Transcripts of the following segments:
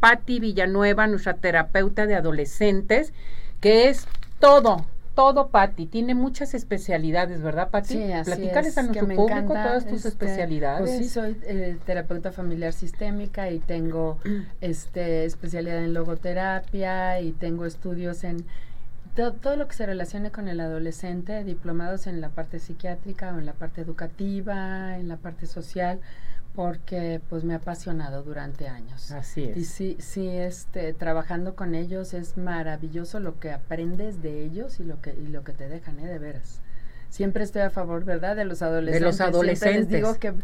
Patti Villanueva, nuestra terapeuta de adolescentes, que es todo, todo, Patti. Tiene muchas especialidades, ¿verdad, Patti? Sí, así Platícales es, a nuestro público todas tus este, especialidades. Pues sí, soy eh, terapeuta familiar sistémica y tengo este especialidad en logoterapia y tengo estudios en to- todo lo que se relacione con el adolescente, diplomados en la parte psiquiátrica o en la parte educativa, en la parte social, porque pues me ha apasionado durante años. Así Y es. sí, sí, este, trabajando con ellos es maravilloso lo que aprendes de ellos y lo que, y lo que te dejan, ¿eh? De veras. Siempre estoy a favor, ¿verdad? De los adolescentes. Siempre adolescentes. les digo que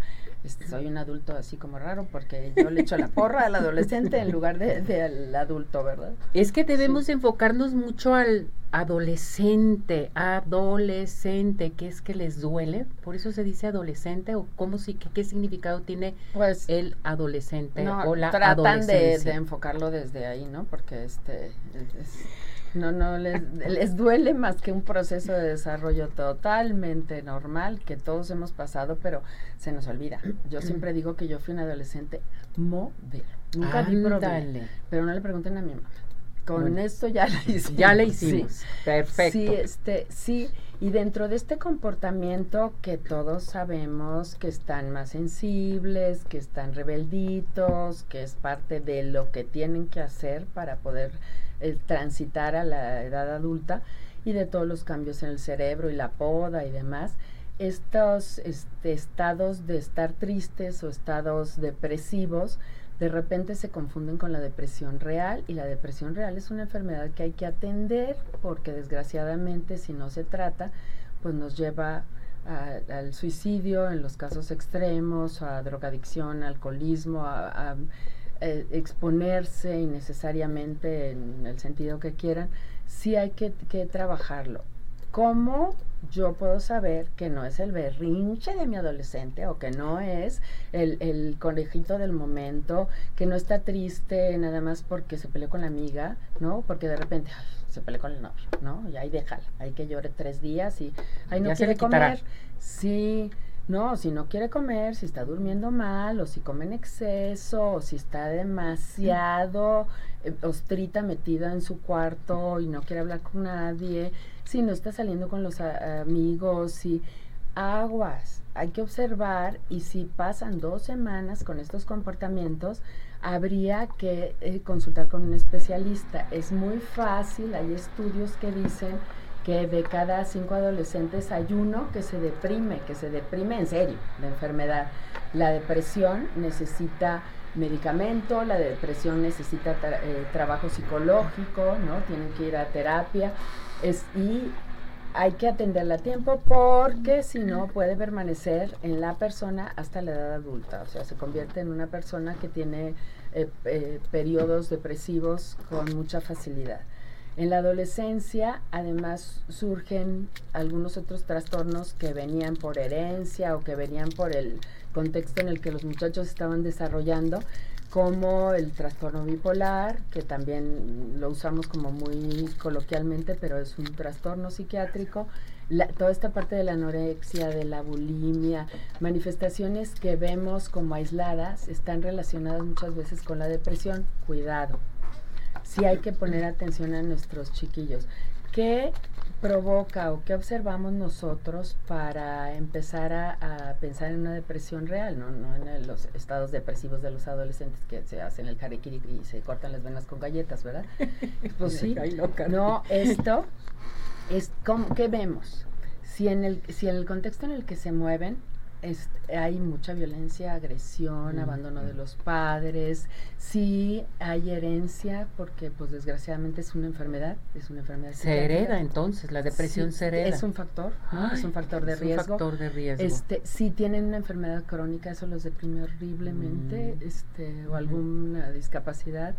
soy un adulto así como raro porque yo le echo la porra al adolescente en lugar de, de al adulto, ¿verdad? Es que debemos enfocarnos mucho al adolescente, adolescente, que es que les duele, por eso se dice adolescente o cómo si qué, qué significado tiene Pues el adolescente no, o la tratan de, enfocarlo desde ahí, ¿no? Porque este es- no no les, les duele más que un proceso de desarrollo totalmente normal que todos hemos pasado, pero se nos olvida. Yo siempre digo que yo fui un adolescente modelo. Nunca di problema, Ándale. pero no le pregunten a mi mamá. Con Bueno, esto ya la hicimos. Ya le sí. hicimos. Perfecto. Sí, este, sí, y dentro de este comportamiento que todos sabemos que están más sensibles, que están rebelditos, que es parte de lo que tienen que hacer para poder eh, transitar a la edad adulta y de todos los cambios en el cerebro y la poda y demás, estos este, estados de estar tristes o estados depresivos de repente se confunden con la depresión real y la depresión real es una enfermedad que hay que atender porque desgraciadamente si no se trata pues nos lleva al suicidio en los casos extremos, a drogadicción, alcoholismo, a, a, eh, exponerse innecesariamente en el sentido que quieran, sí hay que, que trabajarlo. ¿Cómo yo puedo saber que no es el berrinche de mi adolescente o que no es el, el conejito del momento, que no está triste nada más porque se peleó con la amiga, ¿no? Porque de repente ay, se peleó con el novio, ¿no? Y ahí déjala, hay que llore tres días y ay, no Ya quiere comer. Sí, no, si no quiere comer, si está durmiendo mal, o si come en exceso, o si está demasiado eh, ostrita metida en su cuarto y no quiere hablar con nadie, si no está saliendo con los amigos, si aguas, hay que observar y si pasan dos semanas con estos comportamientos, habría que eh, consultar con un especialista. Es muy fácil, hay estudios que dicen que de cada cinco adolescentes hay uno que se deprime, que se deprime en serio, la enfermedad. La depresión necesita medicamento, la depresión necesita tra- eh, trabajo psicológico, ¿no? Tienen que ir a terapia. Es, y hay que atenderla a tiempo porque si no puede permanecer en la persona hasta la edad adulta. O sea, se convierte en una persona que tiene eh, eh, periodos depresivos con mucha facilidad. En la adolescencia, además, surgen algunos otros trastornos que venían por herencia o que venían por el contexto en el que los muchachos estaban desarrollando, como el trastorno bipolar, que también lo usamos como muy coloquialmente, pero es un trastorno psiquiátrico. La- toda esta parte de la anorexia, de la bulimia, manifestaciones que vemos como aisladas, están relacionadas muchas veces con la depresión. Cuidado sí hay que poner atención a nuestros chiquillos. ¿Qué provoca o qué observamos nosotros para empezar a, a pensar en una depresión real, no, no en el- los estados depresivos de los adolescentes que se hacen el harakiri y se cortan las venas con galletas, ¿verdad? Pues sí, loca. no, esto es como, ¿qué vemos? Si en el, si en el contexto en el que se mueven es- hay mucha violencia, agresión, Mm. abandono de los padres, si hay herencia, porque pues desgraciadamente es una enfermedad, es una enfermedad. Se hereda entonces, la depresión Sí, se hereda. Es un factor, ¿no? es un factor de es un riesgo. factor de riesgo. Este, si tienen una enfermedad crónica, eso los deprime horriblemente, Mm. este, o alguna discapacidad.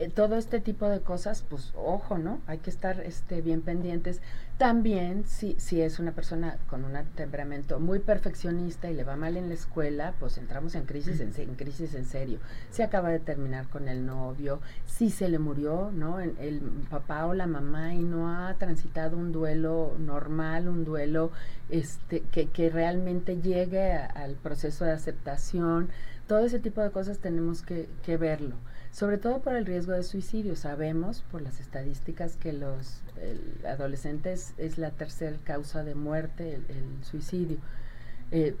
Eh, todo este tipo de cosas, pues ojo, ¿no? Hay que estar este, bien pendientes. También, si, si es una persona con un temperamento muy perfeccionista y le va mal en la escuela, pues entramos en crisis en, en crisis en serio. Si acaba de terminar con el novio, si se le murió, ¿no? El papá o la mamá y no ha transitado un duelo normal, un duelo este, que, que realmente llegue al proceso de aceptación. Todo ese tipo de cosas tenemos que, que verlo. Sobre todo por el riesgo de suicidio. Sabemos por las estadísticas que los adolescentes es la tercera causa de muerte, el, suicidio. Eh,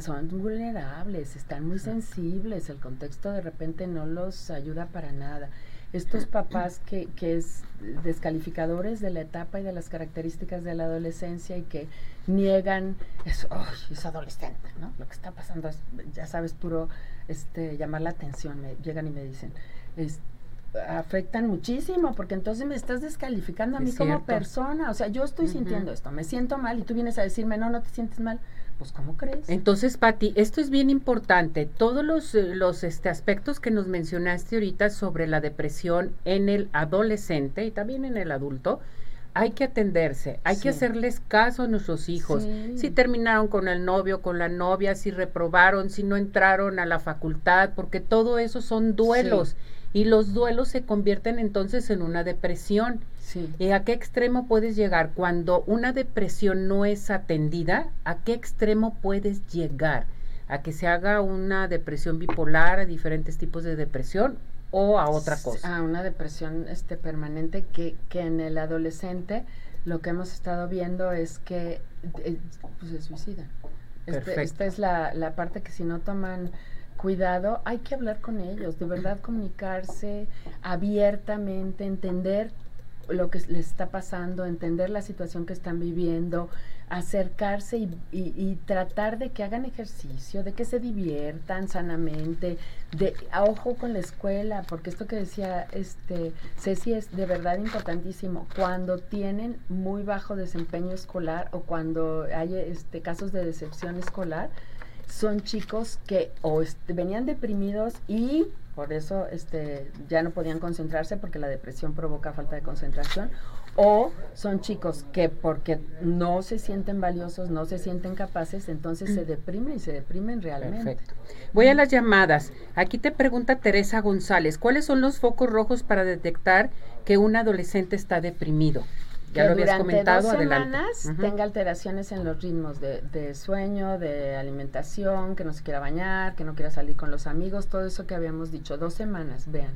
son vulnerables, están muy sensibles, el contexto de repente no los ayuda para nada. Estos papás que, que es descalificadores de la etapa y de las características de la adolescencia y que niegan, es, es adolescente, ¿no? Lo que está pasando es, ya sabes, puro este, llamar la atención, me llegan y me dicen, es, afectan muchísimo, porque entonces me estás descalificando a mí como persona, o sea, yo estoy sintiendo esto, me siento mal y tú vienes a decirme, no, no te sientes mal, pues ¿cómo crees? Entonces, Patti, esto es bien importante, todos los, eh, los este, aspectos que nos mencionaste ahorita sobre la depresión en el adolescente y también en el adulto, hay que atenderse, hay que hacerles caso a nuestros hijos. Si terminaron con el novio, con la novia, si reprobaron, si no entraron a la facultad, porque todo eso son duelos. Y los duelos se convierten entonces en una depresión. ¿Y a qué extremo puedes llegar? Cuando una depresión no es atendida, ¿a qué extremo puedes llegar? ¿A que se haga una depresión bipolar, a diferentes tipos de depresión? o a otra cosa. A una depresión este, permanente que, que en el adolescente lo que hemos estado viendo es que eh, pues, se suicidan. Este, esta es la, la parte que si no toman cuidado, hay que hablar con ellos, de verdad comunicarse abiertamente, entender lo que les está pasando, entender la situación que están viviendo, acercarse y, tratar de que hagan ejercicio, de que se diviertan sanamente, de ojo con la escuela, porque esto que decía este Ceci es de verdad importantísimo. Cuando tienen muy bajo desempeño escolar o cuando hay este casos de decepción escolar, son chicos que o venían deprimidos y por eso este, ya no podían concentrarse porque la depresión provoca falta de concentración, o son chicos que porque no se sienten valiosos, no se sienten capaces, entonces se deprimen y se deprimen realmente. Perfecto. Voy a las llamadas. Aquí te pregunta Teresa González, ¿cuáles son los focos rojos para detectar que un adolescente está deprimido? Ya lo habías comentado, dos semanas tenga alteraciones en los ritmos de, sueño, de alimentación, que no se quiera bañar, que no quiera salir con los amigos, todo eso que habíamos dicho, dos semanas, vean.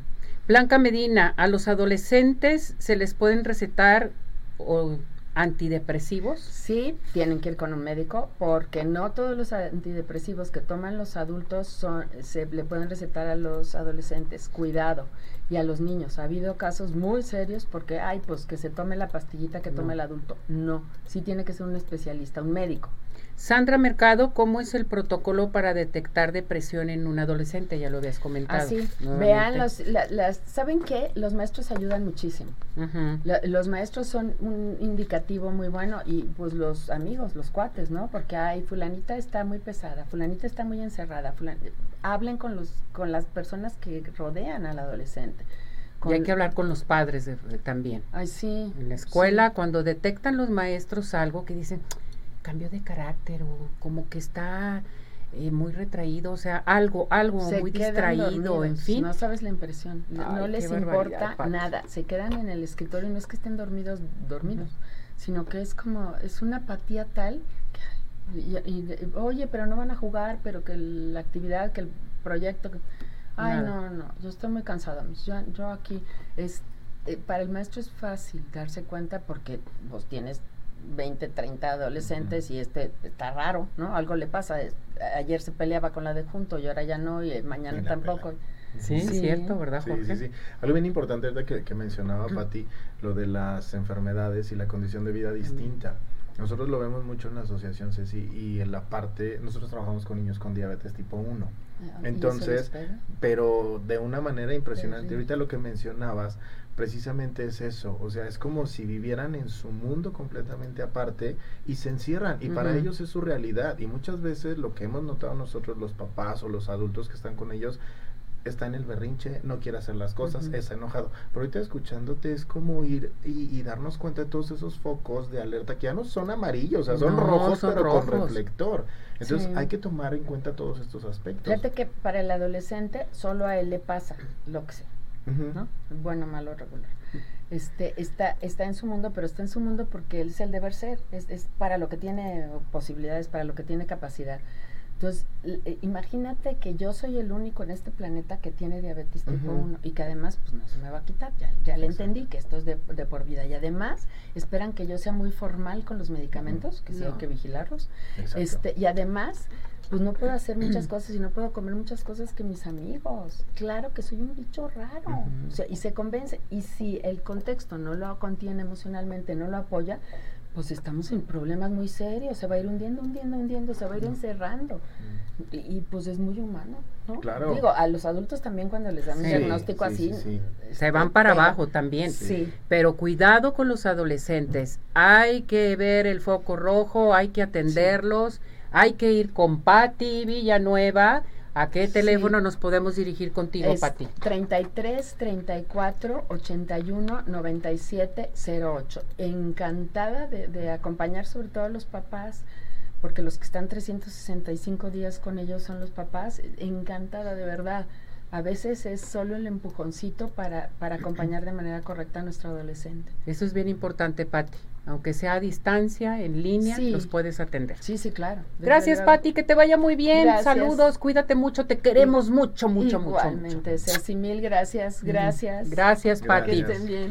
Blanca Medina, a los adolescentes se les pueden recetar o antidepresivos? Sí, tienen que ir con un médico porque no todos los antidepresivos que toman los adultos son, se le pueden recetar a los adolescentes. Cuidado. Y a los niños. Ha habido casos muy serios porque, ay, pues que se tome la pastillita que toma el adulto. No, sí tiene que ser un especialista, un médico. Sandra Mercado, ¿cómo es el protocolo para detectar depresión en un adolescente? Ya lo habías comentado. Así, vean, los, las, ¿saben qué? Los maestros ayudan muchísimo. los maestros son un indicativo muy bueno y pues los amigos, los cuates, ¿no? Porque, ay, fulanita está muy pesada, fulanita está muy encerrada, hablen con, los, con las personas que rodean al adolescente. y hay que hablar con los padres también. Ay, sí. En la escuela, cuando detectan los maestros algo que dicen, cambio de carácter o como que está eh, muy retraído, o sea, algo, algo muy distraído, en fin. No sabes la impresión, no, les importa nada, se quedan en el escritorio, no es que estén dormidos, dormidos, sino que es como, es una apatía tal, que, oye, pero no van a jugar, pero que la actividad, que el proyecto, ay, no, no, yo estoy muy cansada, yo, yo aquí, es, eh, para el maestro es fácil darse cuenta porque vos tienes 20, 30 adolescentes y este está raro, ¿no? Algo le pasa. Ayer se peleaba con la de junto y ahora ya no y mañana tampoco. Sí, sí, cierto, ¿verdad, Jorge? Sí, sí, Algo bien importante es que, que mencionaba Pati, lo de las enfermedades y la condición de vida distinta. Nosotros lo vemos mucho en la asociación Ceci y en la parte, nosotros trabajamos con niños con diabetes tipo 1. Ah, Entonces, pero de una manera impresionante. Ahorita lo que mencionabas, precisamente es eso, o sea, es como si vivieran en su mundo completamente aparte y se encierran y para ellos es su realidad y muchas veces lo que hemos notado nosotros los papás o los adultos que están con ellos está en el berrinche, no quiere hacer las cosas, está enojado. Pero ahorita escuchándote es como ir y, darnos cuenta de todos esos focos de alerta que ya no son amarillos, o sea, son rojos pero con reflector. Entonces hay que tomar en cuenta todos estos aspectos. Fíjate que para el adolescente solo a él le pasa lo que sea. ¿no? Bueno, malo, regular. Este, está, está en su mundo, pero está en su mundo porque él es el deber ser, es, es para lo que tiene posibilidades, para lo que tiene capacidad. Entonces, eh, imagínate que yo soy el único en este planeta que tiene diabetes tipo 1 y que además pues no se me va a quitar, ya, ya le entendí que esto es de, por vida y además esperan que yo sea muy formal con los medicamentos, que sí hay que vigilarlos. Este, y además pues no puedo hacer muchas cosas y no puedo comer muchas cosas que mis amigos. Claro que soy un bicho raro. o sea, y se convence. Y si el contexto no lo contiene emocionalmente, no lo apoya, pues estamos en problemas muy serios, se va a ir hundiendo, hundiendo, hundiendo, se va a ir encerrando. Y, pues es muy humano, ¿no? Claro. Digo, a los adultos también cuando les dan un diagnóstico así. se van para abajo también. Sí. Pero cuidado con los adolescentes. Hay que ver el foco rojo, hay que atenderlos, hay que ir con Patti Villanueva ¿A qué teléfono nos podemos dirigir contigo, Pati? 33 34 81 97 08. Encantada de, de, acompañar sobre todo a los papás, porque los que están 365 días con ellos son los papás. Encantada, de verdad. A veces es solo el empujoncito para, para acompañar de manera correcta a nuestro adolescente. Eso es bien importante, Pati aunque sea a distancia, en línea, los puedes atender. Sí, sí, claro. Gracias, Pati, que te vaya muy bien. Saludos, cuídate mucho, te queremos mucho, mucho, mucho. Igualmente, Ceci, mil gracias, gracias. Gracias, Pati. bien.